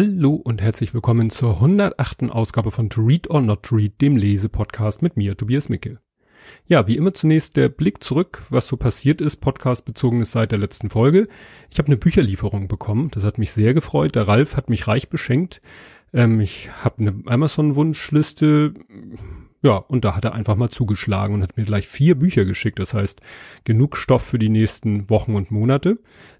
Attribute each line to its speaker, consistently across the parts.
Speaker 1: Hallo und herzlich willkommen zur 108. Ausgabe von To Read or Not to Read, dem Lese-Podcast mit mir, Tobias Micke. Ja, wie immer zunächst der Blick zurück, was so passiert ist, Podcast bezogenes seit der letzten Folge. Ich habe eine Bücherlieferung bekommen, das hat mich sehr gefreut. Der Ralf hat mich reich beschenkt. Ähm, ich habe eine Amazon-Wunschliste, ja, und da hat er einfach mal zugeschlagen und hat mir gleich vier Bücher geschickt. Das heißt, genug Stoff für die nächsten Wochen und Monate.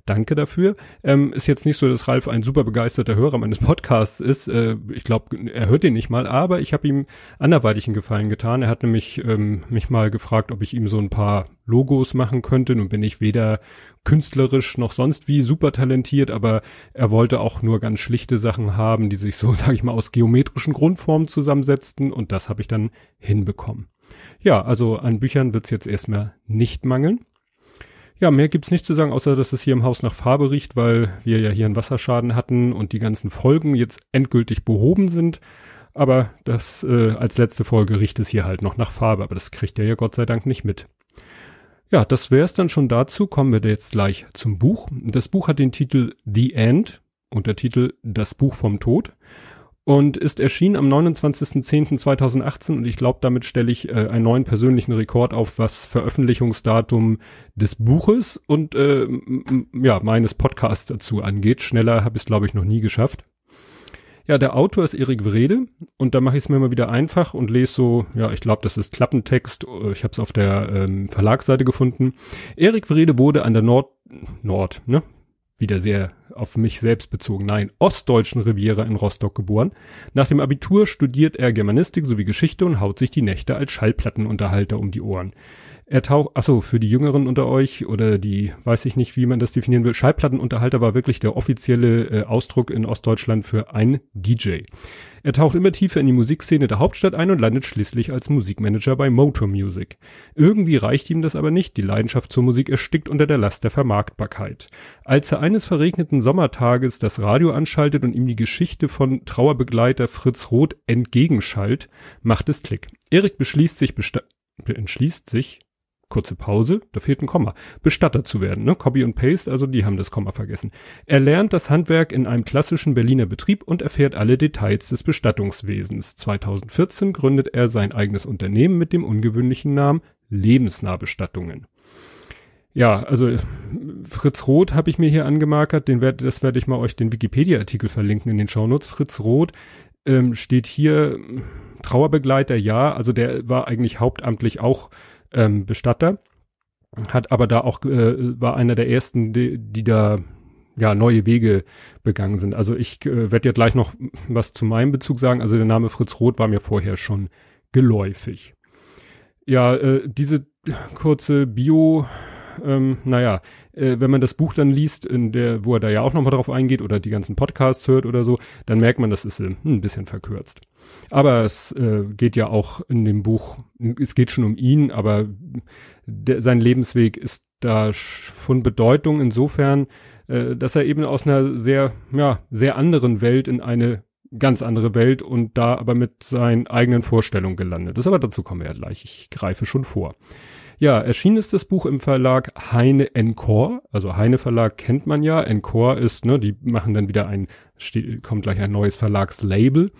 Speaker 1: Danke dafür. Ähm, ist jetzt nicht so, dass Ralf ein super begeisterter Hörer meines Podcasts ist. Äh, ich glaube, er hört den nicht mal, aber ich habe ihm anderweitig einen Gefallen getan. Er hat nämlich ähm, mich mal gefragt, ob ich ihm so ein paar Logos machen könnte. Nun bin ich weder künstlerisch noch sonst wie super talentiert, aber er wollte auch nur ganz schlichte Sachen haben, die sich so, sage ich mal, aus geometrischen Grundformen zusammensetzten und das habe ich dann hinbekommen. Ja, also an Büchern wird's jetzt erstmal nicht mangeln. Ja, mehr gibt's nicht zu sagen, außer dass es hier im Haus nach Farbe riecht, weil wir ja hier einen Wasserschaden hatten und die ganzen Folgen jetzt endgültig behoben sind. Aber das äh, als letzte Folge riecht es hier halt noch nach Farbe, aber das kriegt er ja Gott sei Dank nicht mit. Ja, das wär's dann schon dazu. Kommen wir jetzt gleich zum Buch. Das Buch hat den Titel The End, Untertitel Das Buch vom Tod und ist erschienen am 29.10.2018 und ich glaube, damit stelle ich äh, einen neuen persönlichen Rekord auf, was Veröffentlichungsdatum des Buches und äh, ja, meines Podcasts dazu angeht. Schneller habe ich es, glaube ich, noch nie geschafft. Ja, der Autor ist Erik Wrede und da mache ich es mir mal wieder einfach und lese so, ja, ich glaube, das ist Klappentext. Ich habe es auf der ähm, Verlagsseite gefunden. Erik Wrede wurde an der Nord Nord, ne? Wieder sehr auf mich selbst bezogen, nein, ostdeutschen Riviera in Rostock geboren. Nach dem Abitur studiert er Germanistik sowie Geschichte und haut sich die Nächte als Schallplattenunterhalter um die Ohren. Er taucht, achso, für die Jüngeren unter euch oder die, weiß ich nicht, wie man das definieren will, Schallplattenunterhalter war wirklich der offizielle äh, Ausdruck in Ostdeutschland für ein DJ. Er taucht immer tiefer in die Musikszene der Hauptstadt ein und landet schließlich als Musikmanager bei Motor Music. Irgendwie reicht ihm das aber nicht, die Leidenschaft zur Musik erstickt unter der Last der Vermarktbarkeit. Als er eines verregneten Sommertages das Radio anschaltet und ihm die Geschichte von Trauerbegleiter Fritz Roth entgegenschallt, macht es Klick. Erik beschließt sich, entschließt sich, kurze Pause, da fehlt ein Komma, Bestatter zu werden, ne? Copy und Paste, also die haben das Komma vergessen. Er lernt das Handwerk in einem klassischen Berliner Betrieb und erfährt alle Details des Bestattungswesens. 2014 gründet er sein eigenes Unternehmen mit dem ungewöhnlichen Namen Lebensnahbestattungen. Ja, also Fritz Roth habe ich mir hier angemarkert, den werd, das werde ich mal euch den Wikipedia-Artikel verlinken in den Shownotes. Fritz Roth ähm, steht hier Trauerbegleiter, ja, also der war eigentlich hauptamtlich auch ähm, Bestatter, hat aber da auch, äh, war einer der ersten, die, die da ja neue Wege begangen sind. Also ich äh, werde ja gleich noch was zu meinem Bezug sagen. Also der Name Fritz Roth war mir vorher schon geläufig. Ja, äh, diese kurze Bio ähm, naja, äh, wenn man das Buch dann liest, in der, wo er da ja auch nochmal drauf eingeht oder die ganzen Podcasts hört oder so, dann merkt man, das ist äh, ein bisschen verkürzt. Aber es äh, geht ja auch in dem Buch, es geht schon um ihn, aber der, sein Lebensweg ist da von Bedeutung insofern, äh, dass er eben aus einer sehr, ja, sehr anderen Welt in eine ganz andere Welt und da aber mit seinen eigenen Vorstellungen gelandet ist. Aber dazu kommen wir ja gleich. Ich greife schon vor. Ja, erschienen ist das Buch im Verlag Heine Encore. Also Heine Verlag kennt man ja. Encore ist, ne, die machen dann wieder ein, kommt gleich ein neues Verlagslabel.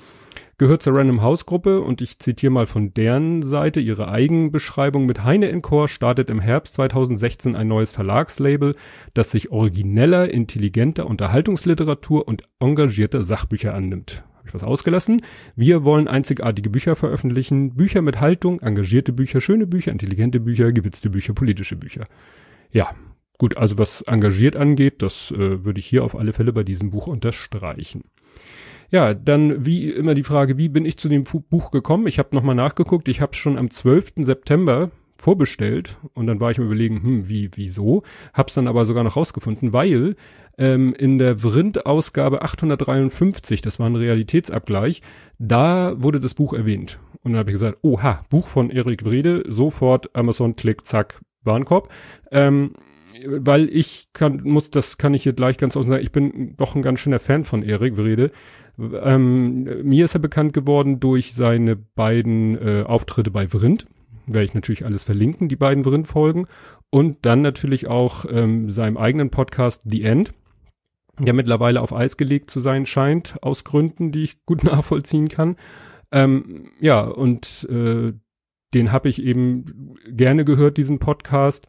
Speaker 1: Gehört zur Random House Gruppe und ich zitiere mal von deren Seite ihre Eigenbeschreibung. Mit Heine Encore startet im Herbst 2016 ein neues Verlagslabel, das sich origineller, intelligenter Unterhaltungsliteratur und engagierter Sachbücher annimmt was ausgelassen. Wir wollen einzigartige Bücher veröffentlichen. Bücher mit Haltung, engagierte Bücher, schöne Bücher, intelligente Bücher, gewitzte Bücher, politische Bücher. Ja, gut, also was engagiert angeht, das äh, würde ich hier auf alle Fälle bei diesem Buch unterstreichen. Ja, dann wie immer die Frage, wie bin ich zu dem Buch gekommen? Ich habe nochmal nachgeguckt. Ich habe schon am 12. September vorbestellt und dann war ich mir überlegen, hm, wie, wieso? Hab's dann aber sogar noch rausgefunden, weil ähm, in der Vrind-Ausgabe 853, das war ein Realitätsabgleich, da wurde das Buch erwähnt. Und dann habe ich gesagt, oha, Buch von Erik Wrede, sofort Amazon, Klick, Zack, Warenkorb. Ähm, weil ich kann, muss, das kann ich hier gleich ganz offen sagen, ich bin doch ein ganz schöner Fan von Erik Wrede. Ähm, mir ist er bekannt geworden durch seine beiden äh, Auftritte bei Vrind werde ich natürlich alles verlinken, die beiden Vrind-Folgen. Und dann natürlich auch ähm, seinem eigenen Podcast The End. der mittlerweile auf Eis gelegt zu sein scheint, aus Gründen, die ich gut nachvollziehen kann. Ähm, ja, und äh, den habe ich eben gerne gehört, diesen Podcast.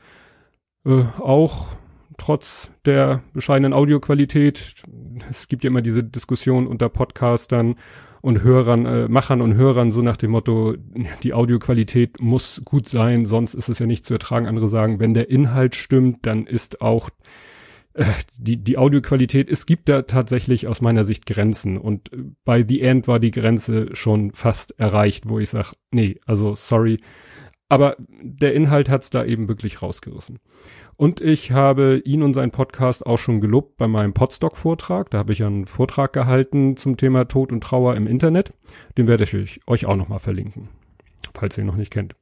Speaker 1: Äh, auch trotz der bescheidenen Audioqualität. Es gibt ja immer diese Diskussion unter Podcastern und Hörern, äh, Machern und Hörern so nach dem Motto, die Audioqualität muss gut sein, sonst ist es ja nicht zu ertragen. Andere sagen, wenn der Inhalt stimmt, dann ist auch äh, die, die Audioqualität, es gibt da tatsächlich aus meiner Sicht Grenzen und bei The End war die Grenze schon fast erreicht, wo ich sage, nee, also sorry, aber der Inhalt hat's da eben wirklich rausgerissen. Und ich habe ihn und seinen Podcast auch schon gelobt bei meinem Podstock-Vortrag. Da habe ich einen Vortrag gehalten zum Thema Tod und Trauer im Internet. Den werde ich euch, auch nochmal verlinken, falls ihr ihn noch nicht kennt.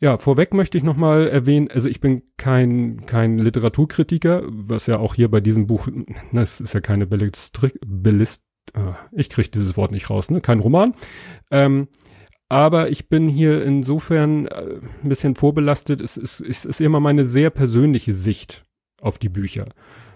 Speaker 1: Ja, vorweg möchte ich nochmal erwähnen, also ich bin kein, kein Literaturkritiker, was ja auch hier bei diesem Buch, das ist ja keine Bellistrik, Bellist, äh, ich kriege dieses Wort nicht raus, ne? Kein Roman. Ähm, aber ich bin hier insofern äh, ein bisschen vorbelastet. Es ist, es ist immer meine sehr persönliche Sicht auf die Bücher.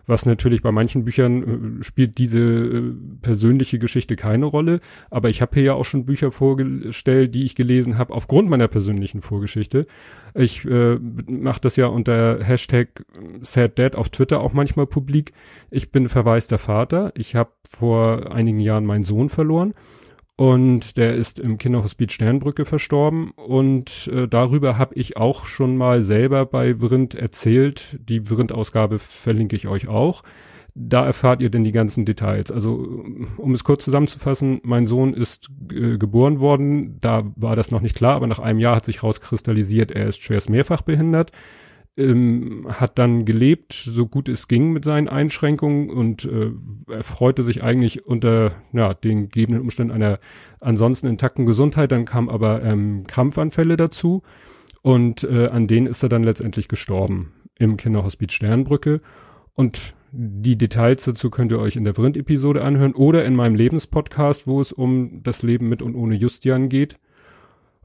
Speaker 1: Was natürlich bei manchen Büchern äh, spielt diese äh, persönliche Geschichte keine Rolle. Aber ich habe hier ja auch schon Bücher vorgestellt, die ich gelesen habe aufgrund meiner persönlichen Vorgeschichte. Ich äh, mache das ja unter Hashtag SadDad auf Twitter auch manchmal publik. Ich bin verwaister Vater. Ich habe vor einigen Jahren meinen Sohn verloren und der ist im Kinderhospiz Sternbrücke verstorben. Und äh, darüber habe ich auch schon mal selber bei Vrind erzählt. Die Vrind-Ausgabe verlinke ich euch auch. Da erfahrt ihr denn die ganzen Details. Also, um es kurz zusammenzufassen, mein Sohn ist äh, geboren worden. Da war das noch nicht klar, aber nach einem Jahr hat sich rauskristallisiert, er ist schwerst mehrfach behindert ähm, hat dann gelebt, so gut es ging mit seinen Einschränkungen und äh, er freute sich eigentlich unter ja, den gegebenen Umständen einer ansonsten intakten Gesundheit. Dann kam aber ähm, Krampfanfälle dazu und äh, an denen ist er dann letztendlich gestorben im Kinderhospiz Sternbrücke. Und die Details dazu könnt ihr euch in der Vrind-Episode anhören oder in meinem Lebenspodcast, wo es um das Leben mit und ohne Justian geht.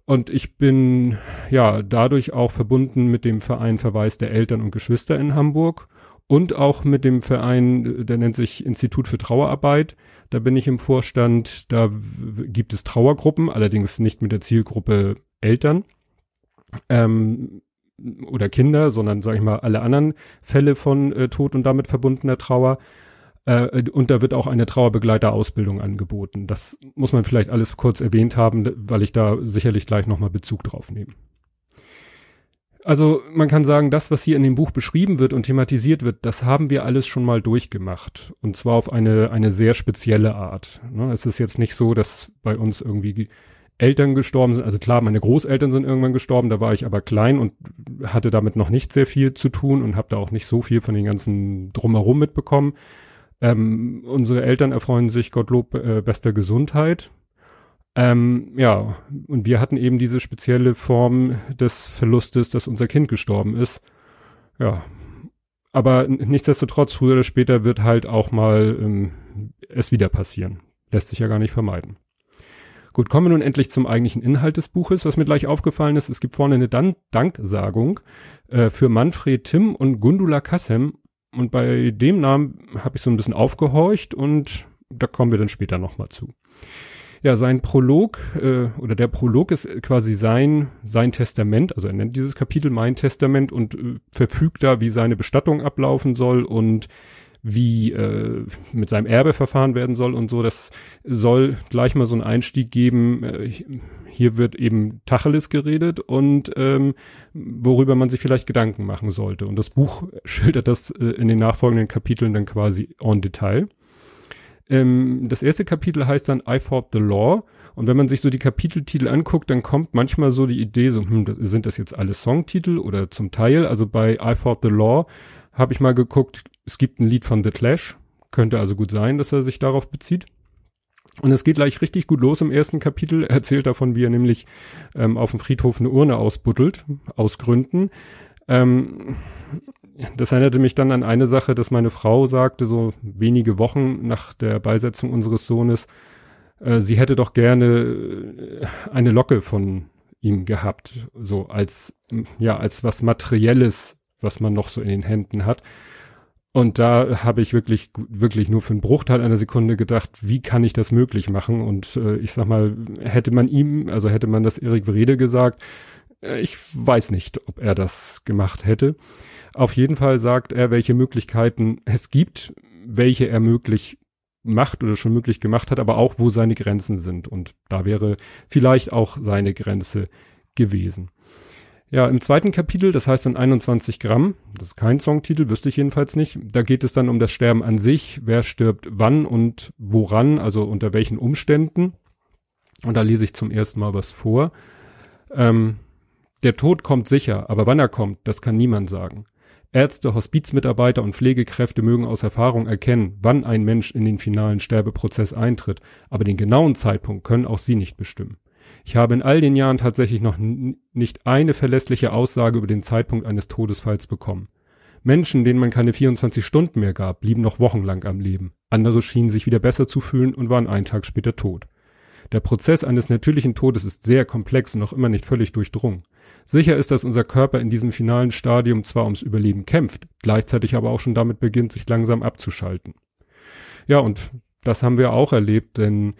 Speaker 1: Und ich bin ja dadurch auch verbunden mit dem Verein Verweis der Eltern und Geschwister in Hamburg und auch mit dem Verein, der nennt sich Institut für Trauerarbeit. Da bin ich im Vorstand. Da gibt es Trauergruppen, allerdings nicht mit der Zielgruppe Eltern ähm, oder Kinder, sondern sage ich mal alle anderen Fälle von äh, Tod und damit verbundener Trauer. Äh, und da wird auch eine Trauerbegleiterausbildung angeboten. Das muss man vielleicht alles kurz erwähnt haben, weil ich da sicherlich gleich nochmal Bezug drauf nehme. Also man kann sagen, das, was hier in dem Buch beschrieben wird und thematisiert wird, das haben wir alles schon mal durchgemacht. Und zwar auf eine, eine sehr spezielle Art. Ne? Es ist jetzt nicht so, dass bei uns irgendwie Eltern gestorben sind. Also klar, meine Großeltern sind irgendwann gestorben, da war ich aber klein und hatte damit noch nicht sehr viel zu tun und habe da auch nicht so viel von den ganzen drumherum mitbekommen. Ähm, unsere Eltern erfreuen sich Gottlob äh, bester Gesundheit. Ähm, ja, und wir hatten eben diese spezielle Form des Verlustes, dass unser Kind gestorben ist. Ja, aber nichtsdestotrotz, früher oder später wird halt auch mal ähm, es wieder passieren. Lässt sich ja gar nicht vermeiden. Gut, kommen wir nun endlich zum eigentlichen Inhalt des Buches. Was mir gleich aufgefallen ist, es gibt vorne eine Dan Danksagung äh, für Manfred Tim und Gundula Kassem und bei dem Namen habe ich so ein bisschen aufgehorcht und da kommen wir dann später nochmal zu. Ja, sein Prolog äh, oder der Prolog ist quasi sein sein Testament, also er nennt dieses Kapitel mein Testament und äh, verfügt da, wie seine Bestattung ablaufen soll und wie äh, mit seinem Erbe verfahren werden soll und so. Das soll gleich mal so einen Einstieg geben. Äh, hier wird eben Tacheles geredet und ähm, worüber man sich vielleicht Gedanken machen sollte. Und das Buch schildert das äh, in den nachfolgenden Kapiteln dann quasi en Detail. Ähm, das erste Kapitel heißt dann I Fought the Law. Und wenn man sich so die Kapiteltitel anguckt, dann kommt manchmal so die Idee, so, hm, sind das jetzt alle Songtitel oder zum Teil? Also bei I Fought the Law habe ich mal geguckt, es gibt ein Lied von The Clash. Könnte also gut sein, dass er sich darauf bezieht. Und es geht gleich richtig gut los im ersten Kapitel. Er erzählt davon, wie er nämlich ähm, auf dem Friedhof eine Urne ausbuddelt, aus Gründen. Ähm, das erinnerte mich dann an eine Sache, dass meine Frau sagte, so wenige Wochen nach der Beisetzung unseres Sohnes, äh, sie hätte doch gerne äh, eine Locke von ihm gehabt, so als, ja, als was Materielles was man noch so in den Händen hat. Und da habe ich wirklich, wirklich nur für einen Bruchteil einer Sekunde gedacht, wie kann ich das möglich machen? Und äh, ich sag mal, hätte man ihm, also hätte man das Erik Wrede gesagt, äh, ich weiß nicht, ob er das gemacht hätte. Auf jeden Fall sagt er, welche Möglichkeiten es gibt, welche er möglich macht oder schon möglich gemacht hat, aber auch wo seine Grenzen sind. Und da wäre vielleicht auch seine Grenze gewesen. Ja, im zweiten Kapitel, das heißt dann 21 Gramm, das ist kein Songtitel, wüsste ich jedenfalls nicht. Da geht es dann um das Sterben an sich, wer stirbt wann und woran, also unter welchen Umständen. Und da lese ich zum ersten Mal was vor. Ähm, der Tod kommt sicher, aber wann er kommt, das kann niemand sagen. Ärzte, Hospizmitarbeiter und Pflegekräfte mögen aus Erfahrung erkennen, wann ein Mensch in den finalen Sterbeprozess eintritt, aber den genauen Zeitpunkt können auch sie nicht bestimmen. Ich habe in all den Jahren tatsächlich noch nicht eine verlässliche Aussage über den Zeitpunkt eines Todesfalls bekommen. Menschen, denen man keine 24 Stunden mehr gab, blieben noch wochenlang am Leben. Andere schienen sich wieder besser zu fühlen und waren einen Tag später tot. Der Prozess eines natürlichen Todes ist sehr komplex und noch immer nicht völlig durchdrungen. Sicher ist, dass unser Körper in diesem finalen Stadium zwar ums Überleben kämpft, gleichzeitig aber auch schon damit beginnt, sich langsam abzuschalten. Ja, und das haben wir auch erlebt, denn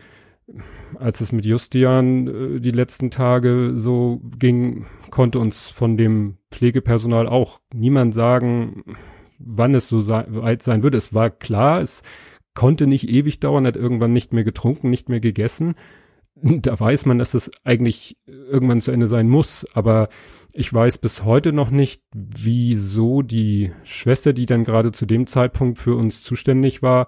Speaker 1: als es mit Justian äh, die letzten Tage so ging, konnte uns von dem Pflegepersonal auch niemand sagen, wann es so weit sein würde. Es war klar, es konnte nicht ewig dauern, hat irgendwann nicht mehr getrunken, nicht mehr gegessen. Da weiß man, dass es eigentlich irgendwann zu Ende sein muss, aber ich weiß bis heute noch nicht, wieso die Schwester, die dann gerade zu dem Zeitpunkt für uns zuständig war,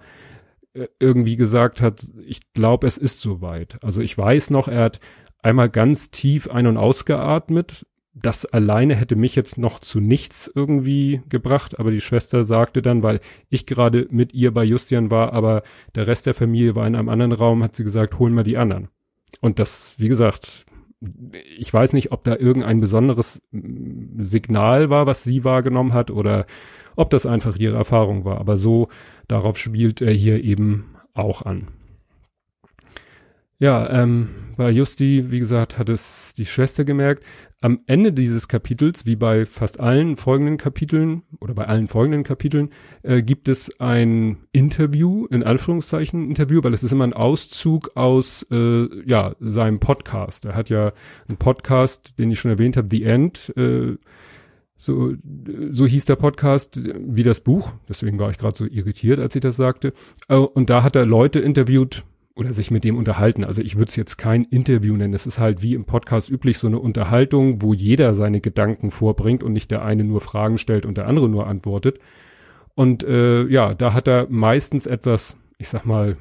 Speaker 1: irgendwie gesagt hat, ich glaube, es ist soweit. Also ich weiß noch, er hat einmal ganz tief ein- und ausgeatmet. Das alleine hätte mich jetzt noch zu nichts irgendwie gebracht, aber die Schwester sagte dann, weil ich gerade mit ihr bei Justian war, aber der Rest der Familie war in einem anderen Raum, hat sie gesagt, holen wir die anderen. Und das, wie gesagt, ich weiß nicht, ob da irgendein besonderes Signal war, was sie wahrgenommen hat oder ob das einfach ihre Erfahrung war. Aber so, darauf spielt er hier eben auch an. Ja, ähm, bei Justi, wie gesagt, hat es die Schwester gemerkt. Am Ende dieses Kapitels, wie bei fast allen folgenden Kapiteln oder bei allen folgenden Kapiteln, äh, gibt es ein Interview, in Anführungszeichen Interview, weil es ist immer ein Auszug aus äh, ja seinem Podcast. Er hat ja einen Podcast, den ich schon erwähnt habe, The End. Äh, so, so hieß der Podcast wie das Buch. Deswegen war ich gerade so irritiert, als ich das sagte. Äh, und da hat er Leute interviewt, oder sich mit dem unterhalten. Also ich würde es jetzt kein Interview nennen. Es ist halt wie im Podcast üblich so eine Unterhaltung, wo jeder seine Gedanken vorbringt und nicht der eine nur Fragen stellt und der andere nur antwortet. Und äh, ja, da hat er meistens etwas, ich sag mal,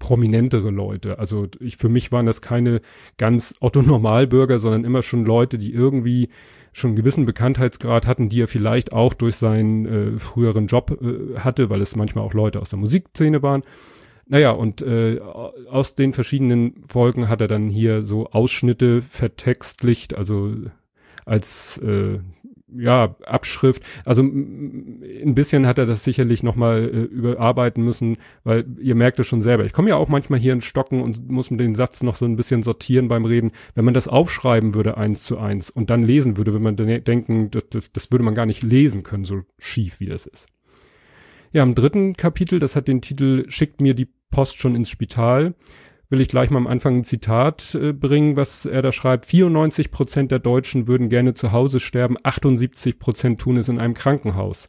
Speaker 1: prominentere Leute. Also ich, für mich waren das keine ganz Otto Normalbürger, sondern immer schon Leute, die irgendwie schon einen gewissen Bekanntheitsgrad hatten, die er vielleicht auch durch seinen äh, früheren Job äh, hatte, weil es manchmal auch Leute aus der Musikszene waren. Naja, und äh, aus den verschiedenen Folgen hat er dann hier so Ausschnitte vertextlicht, also als äh, ja, Abschrift. Also ein bisschen hat er das sicherlich nochmal äh, überarbeiten müssen, weil ihr merkt es schon selber. Ich komme ja auch manchmal hier in Stocken und muss den Satz noch so ein bisschen sortieren beim Reden. Wenn man das aufschreiben würde eins zu eins und dann lesen würde, würde man denken, das, das, das würde man gar nicht lesen können, so schief wie das ist. Ja, im dritten Kapitel, das hat den Titel Schickt mir die Post schon ins Spital, will ich gleich mal am Anfang ein Zitat äh, bringen, was er da schreibt. 94 Prozent der Deutschen würden gerne zu Hause sterben, 78 Prozent tun es in einem Krankenhaus.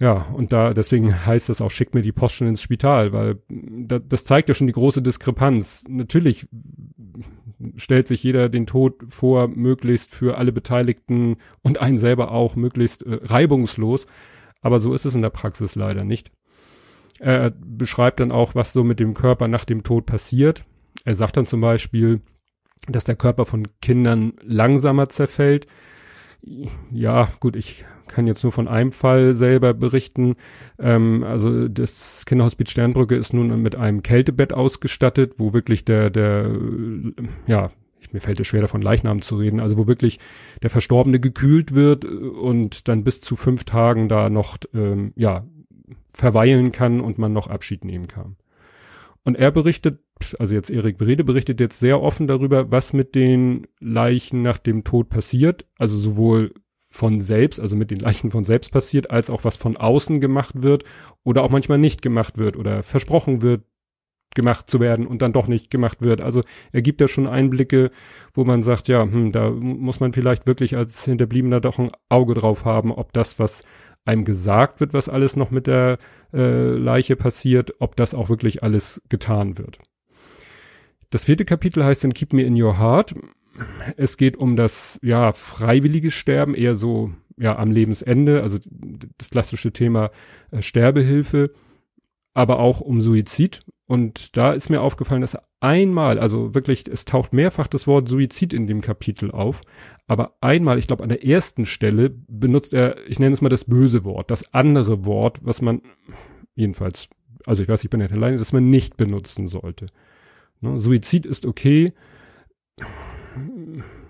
Speaker 1: Ja, und da, deswegen heißt das auch, schickt mir die Post schon ins Spital, weil da, das zeigt ja schon die große Diskrepanz. Natürlich stellt sich jeder den Tod vor, möglichst für alle Beteiligten und einen selber auch möglichst äh, reibungslos. Aber so ist es in der Praxis leider nicht. Er beschreibt dann auch, was so mit dem Körper nach dem Tod passiert. Er sagt dann zum Beispiel, dass der Körper von Kindern langsamer zerfällt. Ja, gut, ich kann jetzt nur von einem Fall selber berichten. Ähm, also das Kinderhospiz Sternbrücke ist nun mit einem Kältebett ausgestattet, wo wirklich der, der, ja, mir fällt es schwer davon Leichnam zu reden, also wo wirklich der Verstorbene gekühlt wird und dann bis zu fünf Tagen da noch, ähm, ja, verweilen kann und man noch Abschied nehmen kann. Und er berichtet, also jetzt Erik Brede berichtet jetzt sehr offen darüber, was mit den Leichen nach dem Tod passiert. Also sowohl von selbst, also mit den Leichen von selbst passiert, als auch was von außen gemacht wird oder auch manchmal nicht gemacht wird oder versprochen wird, gemacht zu werden und dann doch nicht gemacht wird. Also er gibt ja schon Einblicke, wo man sagt, ja, hm, da muss man vielleicht wirklich als Hinterbliebener doch ein Auge drauf haben, ob das, was einem gesagt wird, was alles noch mit der äh, Leiche passiert, ob das auch wirklich alles getan wird. Das vierte Kapitel heißt dann Keep Me in Your Heart. Es geht um das, ja, freiwillige Sterben, eher so, ja, am Lebensende, also das klassische Thema äh, Sterbehilfe, aber auch um Suizid. Und da ist mir aufgefallen, dass einmal, also wirklich, es taucht mehrfach das Wort Suizid in dem Kapitel auf, aber einmal, ich glaube an der ersten Stelle, benutzt er, ich nenne es mal das böse Wort, das andere Wort, was man, jedenfalls, also ich weiß, ich bin nicht alleine, dass man nicht benutzen sollte. Ne, Suizid ist okay,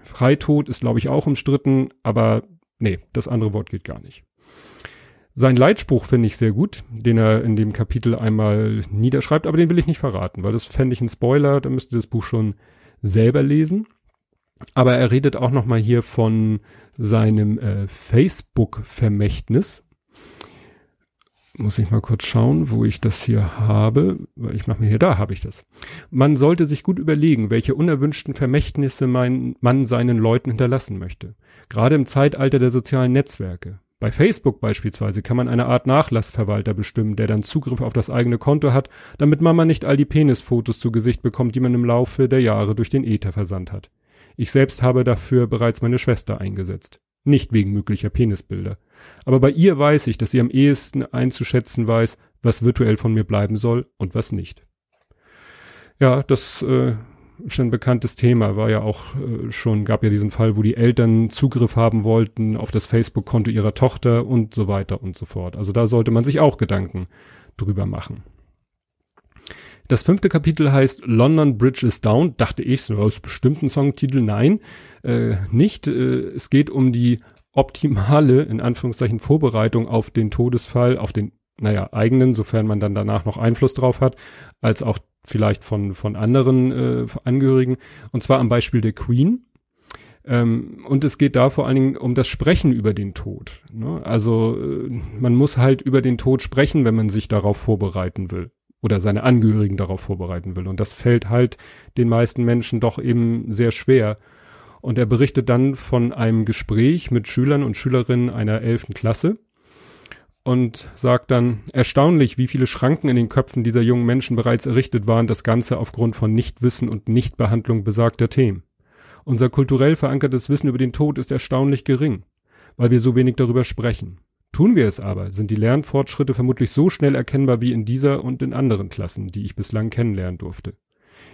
Speaker 1: Freitod ist, glaube ich, auch umstritten, aber nee, das andere Wort geht gar nicht. Sein Leitspruch finde ich sehr gut, den er in dem Kapitel einmal niederschreibt, aber den will ich nicht verraten, weil das fände ich ein Spoiler, da müsst ihr das Buch schon selber lesen. Aber er redet auch noch mal hier von seinem äh, Facebook-Vermächtnis. Muss ich mal kurz schauen, wo ich das hier habe. Ich mache mir hier, da habe ich das. Man sollte sich gut überlegen, welche unerwünschten Vermächtnisse mein, man seinen Leuten hinterlassen möchte. Gerade im Zeitalter der sozialen Netzwerke. Bei Facebook beispielsweise kann man eine Art Nachlassverwalter bestimmen, der dann Zugriff auf das eigene Konto hat, damit Mama nicht all die Penisfotos zu Gesicht bekommt, die man im Laufe der Jahre durch den Ether versandt hat. Ich selbst habe dafür bereits meine Schwester eingesetzt. Nicht wegen möglicher Penisbilder. Aber bei ihr weiß ich, dass sie am ehesten einzuschätzen weiß, was virtuell von mir bleiben soll und was nicht. Ja, das äh, schon bekanntes Thema, war ja auch äh, schon, gab ja diesen Fall, wo die Eltern Zugriff haben wollten auf das Facebook-Konto ihrer Tochter und so weiter und so fort. Also da sollte man sich auch Gedanken drüber machen. Das fünfte Kapitel heißt London Bridge is Down. Dachte ich, so aus bestimmten Songtitel. Nein, äh, nicht. Äh, es geht um die optimale, in Anführungszeichen, Vorbereitung auf den Todesfall, auf den, naja, eigenen, sofern man dann danach noch Einfluss drauf hat, als auch vielleicht von, von anderen äh, Angehörigen, und zwar am Beispiel der Queen. Ähm, und es geht da vor allen Dingen um das Sprechen über den Tod. Ne? Also äh, man muss halt über den Tod sprechen, wenn man sich darauf vorbereiten will oder seine Angehörigen darauf vorbereiten will. Und das fällt halt den meisten Menschen doch eben sehr schwer. Und er berichtet dann von einem Gespräch mit Schülern und Schülerinnen einer elften Klasse und sagt dann, erstaunlich, wie viele Schranken in den Köpfen dieser jungen Menschen bereits errichtet waren, das Ganze aufgrund von Nichtwissen und Nichtbehandlung besagter Themen. Unser kulturell verankertes Wissen über den Tod ist erstaunlich gering, weil wir so wenig darüber sprechen. Tun wir es aber, sind die Lernfortschritte vermutlich so schnell erkennbar wie in dieser und in anderen Klassen, die ich bislang kennenlernen durfte.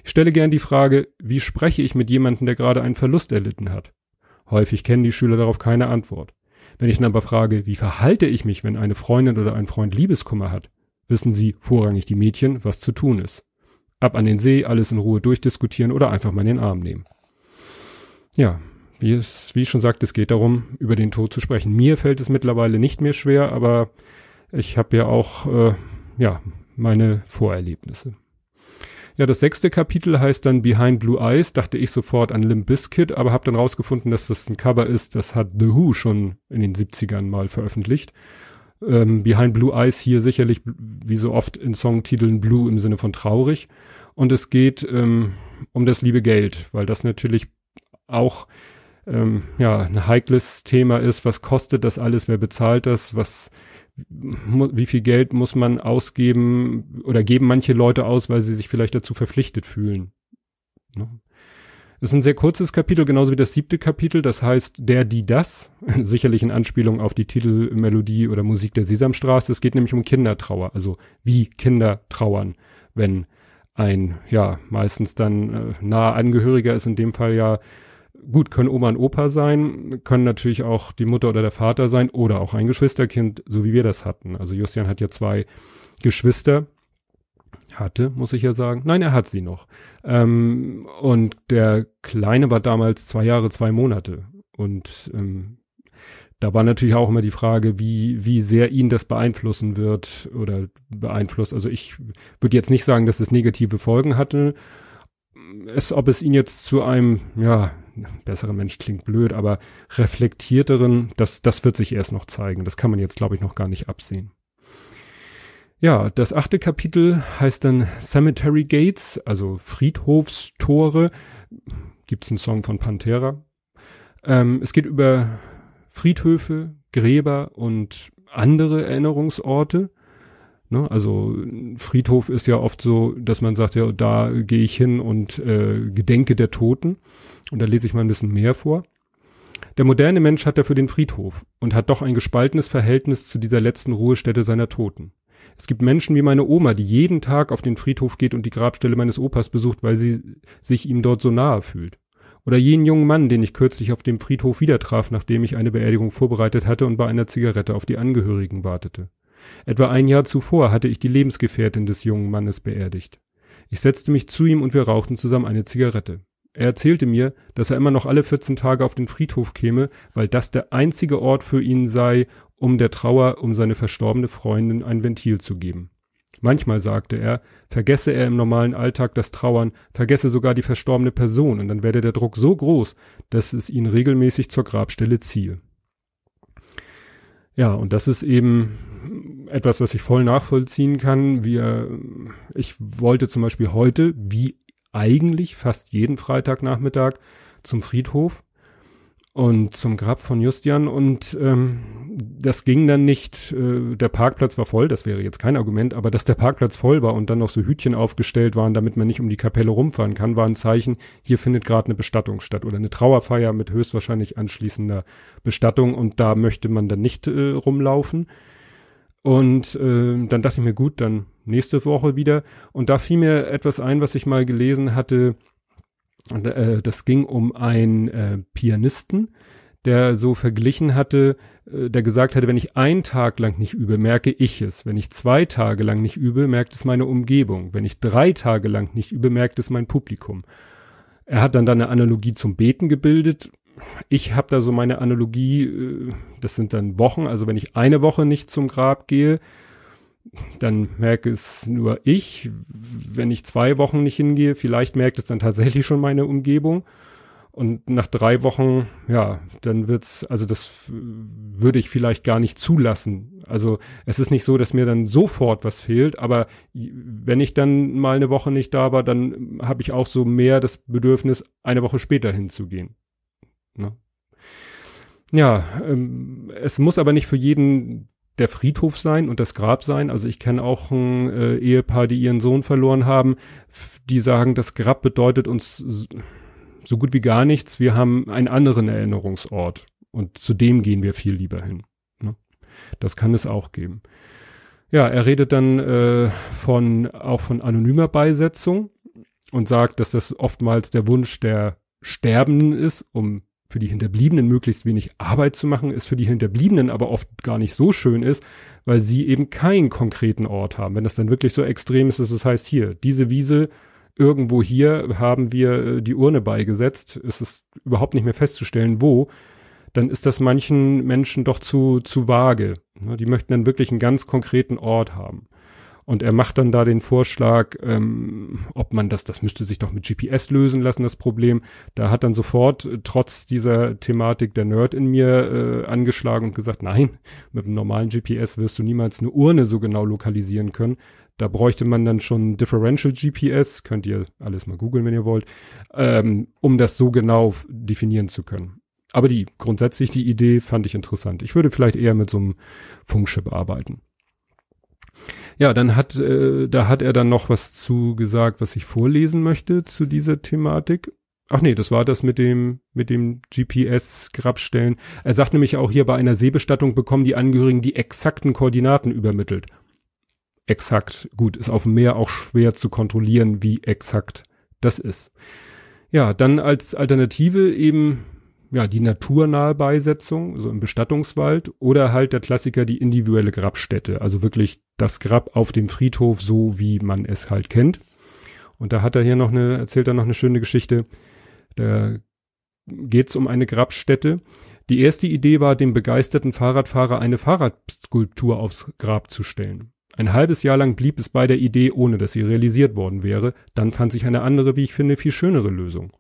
Speaker 1: Ich stelle gern die Frage, wie spreche ich mit jemandem, der gerade einen Verlust erlitten hat? Häufig kennen die Schüler darauf keine Antwort. Wenn ich dann aber frage, wie verhalte ich mich, wenn eine Freundin oder ein Freund Liebeskummer hat, wissen sie, vorrangig die Mädchen, was zu tun ist. Ab an den See, alles in Ruhe durchdiskutieren oder einfach mal in den Arm nehmen. Ja, wie, es, wie ich schon sagte, es geht darum, über den Tod zu sprechen. Mir fällt es mittlerweile nicht mehr schwer, aber ich habe ja auch äh, ja meine Vorerlebnisse. Ja, das sechste Kapitel heißt dann Behind Blue Eyes, dachte ich sofort an Limp Bizkit, aber habe dann rausgefunden, dass das ein Cover ist, das hat The Who schon in den 70ern mal veröffentlicht. Ähm, Behind Blue Eyes hier sicherlich, wie so oft in Songtiteln, Blue im Sinne von traurig. Und es geht ähm, um das liebe Geld, weil das natürlich auch ähm, ja ein heikles Thema ist. Was kostet das alles? Wer bezahlt das? Was wie viel Geld muss man ausgeben oder geben manche Leute aus, weil sie sich vielleicht dazu verpflichtet fühlen. Ne? Das ist ein sehr kurzes Kapitel, genauso wie das siebte Kapitel, das heißt Der, die, das, sicherlich in Anspielung auf die Titelmelodie oder Musik der Sesamstraße. Es geht nämlich um Kindertrauer, also wie Kinder trauern, wenn ein, ja, meistens dann äh, nahe Angehöriger ist, in dem Fall ja gut, können Oma und Opa sein, können natürlich auch die Mutter oder der Vater sein oder auch ein Geschwisterkind, so wie wir das hatten. Also Justian hat ja zwei Geschwister. Hatte, muss ich ja sagen. Nein, er hat sie noch. Ähm, und der Kleine war damals zwei Jahre, zwei Monate. Und ähm, da war natürlich auch immer die Frage, wie, wie sehr ihn das beeinflussen wird oder beeinflusst. Also ich würde jetzt nicht sagen, dass es negative Folgen hatte es, ob es ihn jetzt zu einem, ja, besseren Mensch klingt blöd, aber reflektierteren, das, das wird sich erst noch zeigen. Das kann man jetzt, glaube ich, noch gar nicht absehen. Ja, das achte Kapitel heißt dann Cemetery Gates, also Friedhofstore. Gibt's einen Song von Pantera. Ähm, es geht über Friedhöfe, Gräber und andere Erinnerungsorte. Ne? Also Friedhof ist ja oft so, dass man sagt, ja, da gehe ich hin und äh, gedenke der Toten. Und da lese ich mal ein bisschen mehr vor. Der moderne Mensch hat dafür den Friedhof und hat doch ein gespaltenes Verhältnis zu dieser letzten Ruhestätte seiner Toten. Es gibt Menschen wie meine Oma, die jeden Tag auf den Friedhof geht und die Grabstelle meines Opas besucht, weil sie sich ihm dort so nahe fühlt. Oder jenen jungen Mann, den ich kürzlich auf dem Friedhof wieder traf, nachdem ich eine Beerdigung vorbereitet hatte und bei einer Zigarette auf die Angehörigen wartete. Etwa ein Jahr zuvor hatte ich die Lebensgefährtin des jungen Mannes beerdigt. Ich setzte mich zu ihm und wir rauchten zusammen eine Zigarette. Er erzählte mir, dass er immer noch alle 14 Tage auf den Friedhof käme, weil das der einzige Ort für ihn sei, um der Trauer um seine verstorbene Freundin ein Ventil zu geben. Manchmal sagte er, vergesse er im normalen Alltag das Trauern, vergesse sogar die verstorbene Person, und dann werde der Druck so groß, dass es ihn regelmäßig zur Grabstelle ziehe. Ja, und das ist eben etwas, was ich voll nachvollziehen kann. Wir, ich wollte zum Beispiel heute, wie eigentlich fast jeden Freitagnachmittag, zum Friedhof und zum Grab von Justian und ähm, das ging dann nicht, äh, der Parkplatz war voll, das wäre jetzt kein Argument, aber dass der Parkplatz voll war und dann noch so Hütchen aufgestellt waren, damit man nicht um die Kapelle rumfahren kann, war ein Zeichen, hier findet gerade eine Bestattung statt oder eine Trauerfeier mit höchstwahrscheinlich anschließender Bestattung und da möchte man dann nicht äh, rumlaufen. Und äh, dann dachte ich mir, gut, dann nächste Woche wieder. Und da fiel mir etwas ein, was ich mal gelesen hatte, und, äh, das ging um einen äh, Pianisten, der so verglichen hatte, äh, der gesagt hatte, wenn ich einen Tag lang nicht übe, merke ich es. Wenn ich zwei Tage lang nicht übe, merkt es meine Umgebung. Wenn ich drei Tage lang nicht übe, merkt es mein Publikum. Er hat dann da eine Analogie zum Beten gebildet. Ich habe da so meine Analogie, äh, das sind dann Wochen, also wenn ich eine Woche nicht zum Grab gehe, dann merke es nur ich. Wenn ich zwei Wochen nicht hingehe, vielleicht merkt es dann tatsächlich schon meine Umgebung. Und nach drei Wochen, ja, dann wird's, also das würde ich vielleicht gar nicht zulassen. Also es ist nicht so, dass mir dann sofort was fehlt, aber wenn ich dann mal eine Woche nicht da war, dann habe ich auch so mehr das Bedürfnis, eine Woche später hinzugehen. Ne? Ja, ähm, es muss aber nicht für jeden der Friedhof sein und das Grab sein. Also ich kenne auch ein äh, Ehepaar, die ihren Sohn verloren haben, die sagen, das Grab bedeutet uns so gut wie gar nichts. Wir haben einen anderen Erinnerungsort und zu dem gehen wir viel lieber hin. Ne? Das kann es auch geben. Ja, er redet dann äh, von auch von anonymer Beisetzung und sagt, dass das oftmals der Wunsch der Sterbenden ist, um für die Hinterbliebenen möglichst wenig Arbeit zu machen, ist für die Hinterbliebenen aber oft gar nicht so schön ist, weil sie eben keinen konkreten Ort haben. Wenn das dann wirklich so extrem ist, dass es heißt, hier, diese Wiese irgendwo hier haben wir äh, die Urne beigesetzt, es ist überhaupt nicht mehr festzustellen, wo, dann ist das manchen Menschen doch zu, zu vage. Ne, die möchten dann wirklich einen ganz konkreten Ort haben. Und er macht dann da den Vorschlag, ähm, ob man das, das müsste sich doch mit GPS lösen lassen, das Problem. Da hat dann sofort, äh, trotz dieser Thematik, der Nerd in mir äh, angeschlagen und gesagt, nein, mit einem normalen GPS wirst du niemals eine Urne so genau lokalisieren können. Da bräuchte man dann schon Differential GPS, könnt ihr alles mal googeln, wenn ihr wollt, ähm, um das so genau definieren zu können. Aber die grundsätzlich die Idee fand ich interessant. Ich würde vielleicht eher mit so einem Funkchip arbeiten. Ja, dann hat, äh, da hat er dann noch was zu gesagt, was ich vorlesen möchte zu dieser Thematik. Ach nee, das war das mit dem, mit dem GPS-Grabstellen. Er sagt nämlich auch hier bei einer Seebestattung bekommen die Angehörigen die exakten Koordinaten übermittelt. Exakt, gut, ist auf dem Meer auch schwer zu kontrollieren, wie exakt das ist. Ja, dann als Alternative eben ja, die naturnahe Beisetzung, so im Bestattungswald, oder halt der Klassiker die individuelle Grabstätte, also wirklich das Grab auf dem Friedhof, so wie man es halt kennt. Und da hat er hier noch eine, erzählt er noch eine schöne Geschichte. Da geht's um eine Grabstätte. Die erste Idee war, dem begeisterten Fahrradfahrer eine Fahrradskulptur aufs Grab zu stellen. Ein halbes Jahr lang blieb es bei der Idee, ohne dass sie realisiert worden wäre. Dann fand sich eine andere, wie ich finde, viel schönere Lösung.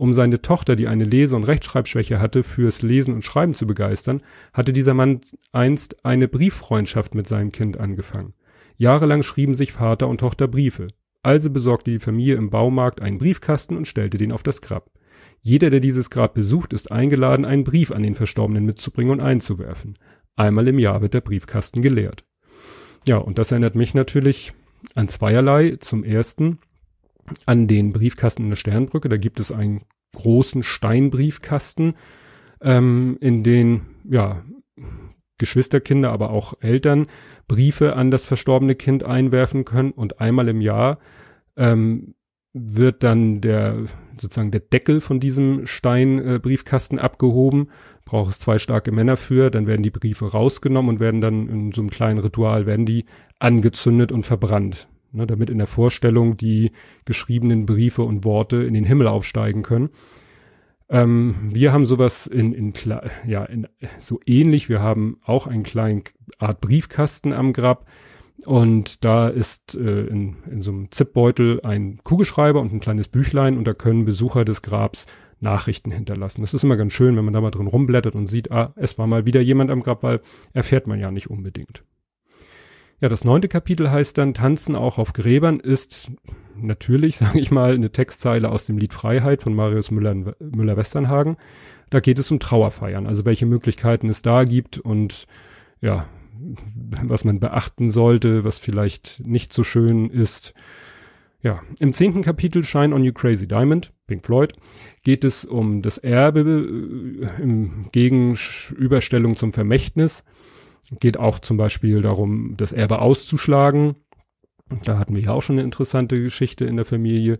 Speaker 1: Um seine Tochter, die eine Lese- und Rechtschreibschwäche hatte, fürs Lesen und Schreiben zu begeistern, hatte dieser Mann einst eine Brieffreundschaft mit seinem Kind angefangen. Jahrelang schrieben sich Vater und Tochter Briefe. Also besorgte die Familie im Baumarkt einen Briefkasten und stellte den auf das Grab. Jeder, der dieses Grab besucht, ist eingeladen, einen Brief an den Verstorbenen mitzubringen und einzuwerfen. Einmal im Jahr wird der Briefkasten geleert. Ja, und das erinnert mich natürlich an zweierlei. Zum ersten an den Briefkasten in der Sternbrücke. Da gibt es einen großen Steinbriefkasten, ähm, in den ja Geschwisterkinder, aber auch Eltern Briefe an das verstorbene Kind einwerfen können und einmal im Jahr ähm, wird dann der sozusagen der Deckel von diesem Steinbriefkasten äh, abgehoben. Braucht es zwei starke Männer für, dann werden die Briefe rausgenommen und werden dann in so einem kleinen Ritual werden die angezündet und verbrannt ne, damit in der Vorstellung die geschriebenen Briefe und Worte in den Himmel aufsteigen können. Ähm, wir haben sowas in, in, ja, in, so ähnlich. Wir haben auch einen kleinen Art Briefkasten am Grab. Und da ist äh, in, in so einem Zipbeutel ein Kugelschreiber und ein kleines Büchlein und da können Besucher des Grabs Nachrichten hinterlassen. Das ist immer ganz schön, wenn man da mal drin rumblättert und sieht, ah, es war mal wieder jemand am Grab, weil erfährt man ja nicht unbedingt. Ja, das neunte Kapitel heißt dann Tanzen auch auf Gräbern ist natürlich, sage ich mal, eine Textzeile aus dem Lied Freiheit von Marius Müller, Müller-Westernhagen. Da geht es um Trauerfeiern, also welche Möglichkeiten es da gibt und ja, was man beachten sollte, was vielleicht nicht so schön ist. Ja, im zehnten Kapitel Shine on You Crazy Diamond, Pink Floyd, geht es um das Erbe äh, im Gegenüberstellung zum Vermächtnis. Geht auch zum Beispiel darum, das Erbe auszuschlagen. Da hatten wir ja auch schon eine interessante Geschichte in der Familie.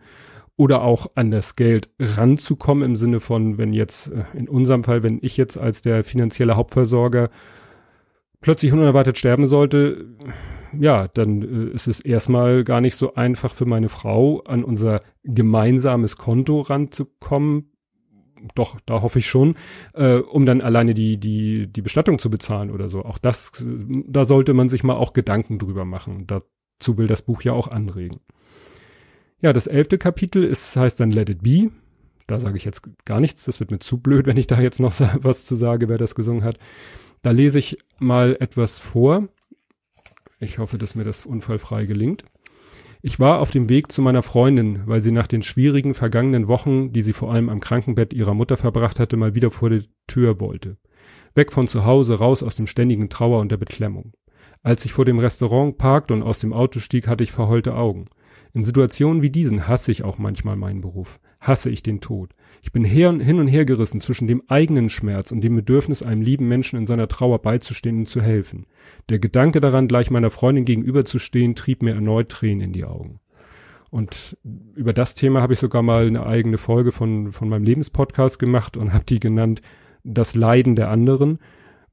Speaker 1: Oder auch an das Geld ranzukommen im Sinne von, wenn jetzt, äh, in unserem Fall, wenn ich jetzt als der finanzielle Hauptversorger plötzlich unerwartet sterben sollte, ja, dann äh, ist es erstmal gar nicht so einfach für meine Frau, an unser gemeinsames Konto ranzukommen, doch, da hoffe ich schon, äh, um dann alleine die, die, die Bestattung zu bezahlen oder so. Auch das, da sollte man sich mal auch Gedanken drüber machen. Dazu will das Buch ja auch anregen. Ja, das elfte Kapitel ist, heißt dann Let It Be. Da sage ich jetzt gar nichts. Das wird mir zu blöd, wenn ich da jetzt noch was zu sage, wer das gesungen hat. Da lese ich mal etwas vor. Ich hoffe, dass mir das unfallfrei gelingt. Ich war auf dem Weg zu meiner Freundin, weil sie nach den schwierigen vergangenen Wochen, die sie vor allem am Krankenbett ihrer Mutter verbracht hatte, mal wieder vor die Tür wollte. Weg von zu Hause, raus aus dem ständigen Trauer und der Beklemmung. Als ich vor dem Restaurant parkte und aus dem Auto stieg, hatte ich verheulte Augen. In Situationen wie diesen hasse ich auch manchmal meinen Beruf. Hasse ich den Tod. Ich bin hin und her gerissen zwischen dem eigenen Schmerz und dem Bedürfnis, einem lieben Menschen in seiner Trauer beizustehen und zu helfen. Der Gedanke daran, gleich meiner Freundin gegenüberzustehen, trieb mir erneut Tränen in die Augen. Und über das Thema habe ich sogar mal eine eigene Folge von, von meinem Lebenspodcast gemacht und habe die genannt Das Leiden der anderen,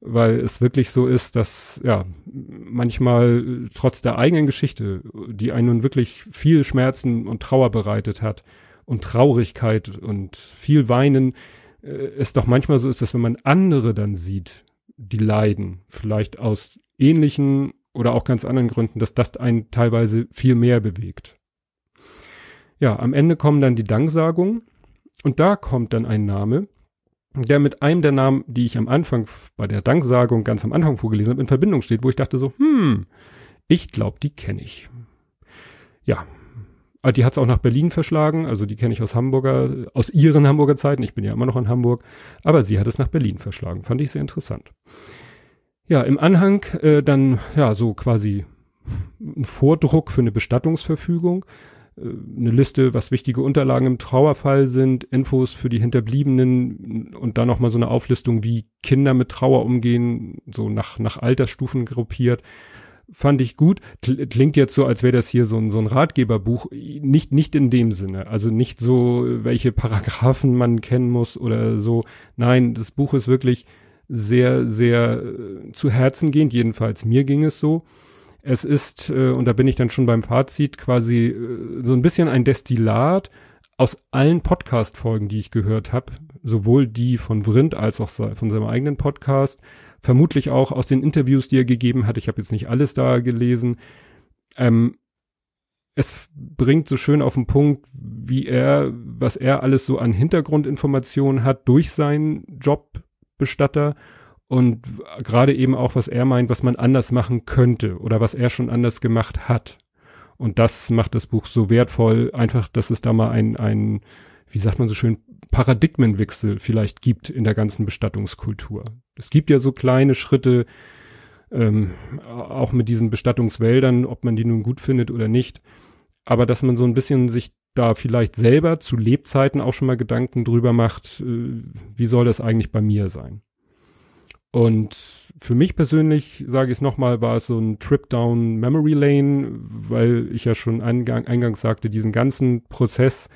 Speaker 1: weil es wirklich so ist, dass ja manchmal trotz der eigenen Geschichte, die einen nun wirklich viel Schmerzen und Trauer bereitet hat, und Traurigkeit und viel Weinen äh, es doch manchmal so ist, dass wenn man andere dann sieht, die leiden, vielleicht aus ähnlichen oder auch ganz anderen Gründen, dass das einen teilweise viel mehr bewegt. Ja, am Ende kommen dann die Danksagungen und da kommt dann ein Name, der mit einem der Namen, die ich am Anfang bei der Danksagung ganz am Anfang vorgelesen habe, in Verbindung steht, wo ich dachte so, hm, ich glaube, die kenne ich. Ja, die hat es auch nach Berlin verschlagen, also die kenne ich aus Hamburger, aus ihren Hamburger Zeiten. Ich bin ja immer noch in Hamburg, aber sie hat es nach Berlin verschlagen. Fand ich sehr interessant. Ja, im Anhang äh, dann ja so quasi ein Vordruck für eine Bestattungsverfügung, äh, eine Liste, was wichtige Unterlagen im Trauerfall sind, Infos für die Hinterbliebenen und dann noch mal so eine Auflistung, wie Kinder mit Trauer umgehen, so nach nach Altersstufen gruppiert fand ich gut. Klingt jetzt so, als wäre das hier so ein, so ein Ratgeberbuch. Nicht, nicht in dem Sinne. Also nicht so, welche Paragraphen man kennen muss oder so. Nein, das Buch ist wirklich sehr, sehr äh, zu Herzen gehend. Jedenfalls mir ging es so. Es ist, äh, und da bin ich dann schon beim Fazit, quasi äh, so ein bisschen ein Destillat aus allen Podcast-Folgen, die ich gehört habe. Sowohl die von Vrind als auch von seinem eigenen Podcast vermutlich auch aus den Interviews, die er gegeben hat, ich habe jetzt nicht alles da gelesen, Ähm, es bringt so schön auf den Punkt, wie er, was er alles so an Hintergrundinformationen hat durch seinen Jobbestatter und gerade eben auch, was er meint, was man anders machen könnte oder was er schon anders gemacht hat. Und das macht das Buch so wertvoll, einfach, dass es da mal ein, ein, wie sagt man so schön, Paradigmenwechsel vielleicht gibt in der ganzen Bestattungskultur. Es gibt ja so kleine Schritte, ähm, auch mit diesen Bestattungswäldern, ob man die nun gut findet oder nicht, aber dass man so ein bisschen sich da vielleicht selber zu Lebzeiten auch schon mal Gedanken drüber macht, äh, wie soll das eigentlich bei mir sein? Und für mich persönlich, sage ich es nochmal, war es so ein Trip down Memory Lane, weil ich ja schon eingang, eingangs sagte, diesen ganzen Prozess,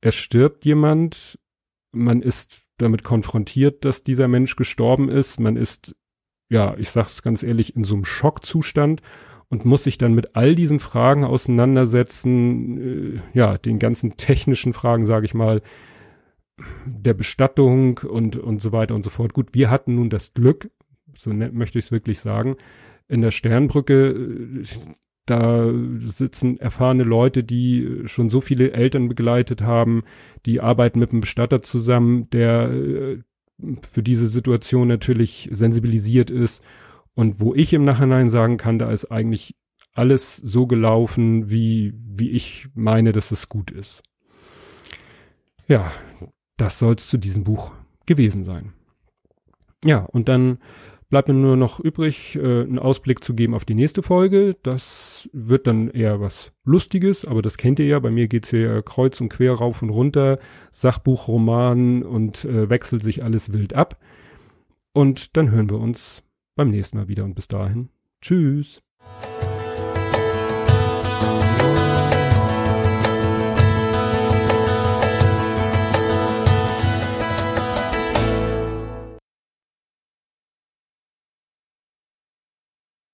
Speaker 1: es stirbt jemand, man ist damit konfrontiert, dass dieser Mensch gestorben ist, man ist, ja, ich sag's ganz ehrlich, in so einem Schockzustand und muss sich dann mit all diesen Fragen auseinandersetzen, äh, ja, den ganzen technischen Fragen, sage ich mal, der Bestattung und, und so weiter und so fort. Gut, wir hatten nun das Glück, so ne, möchte ich es wirklich sagen, in der Sternbrücke, äh, da sitzen erfahrene Leute, die schon so viele Eltern begleitet haben, die arbeiten mit einem Bestatter zusammen, der äh, für diese Situation natürlich sensibilisiert ist und wo ich im Nachhinein sagen kann, da ist eigentlich alles so gelaufen, wie, wie ich meine, dass es gut ist. Ja, das soll es zu diesem Buch gewesen sein. Ja, und dann bleibt mir nur noch übrig, äh, einen Ausblick zu geben auf die nächste Folge. Das wird dann eher was Lustiges, aber das kennt ihr ja. Bei mir geht's hier kreuz und quer rauf und runter, Sachbuch, Roman und äh, wechselt sich alles wild ab. Und dann hören wir uns beim nächsten Mal wieder und bis dahin. Tschüss.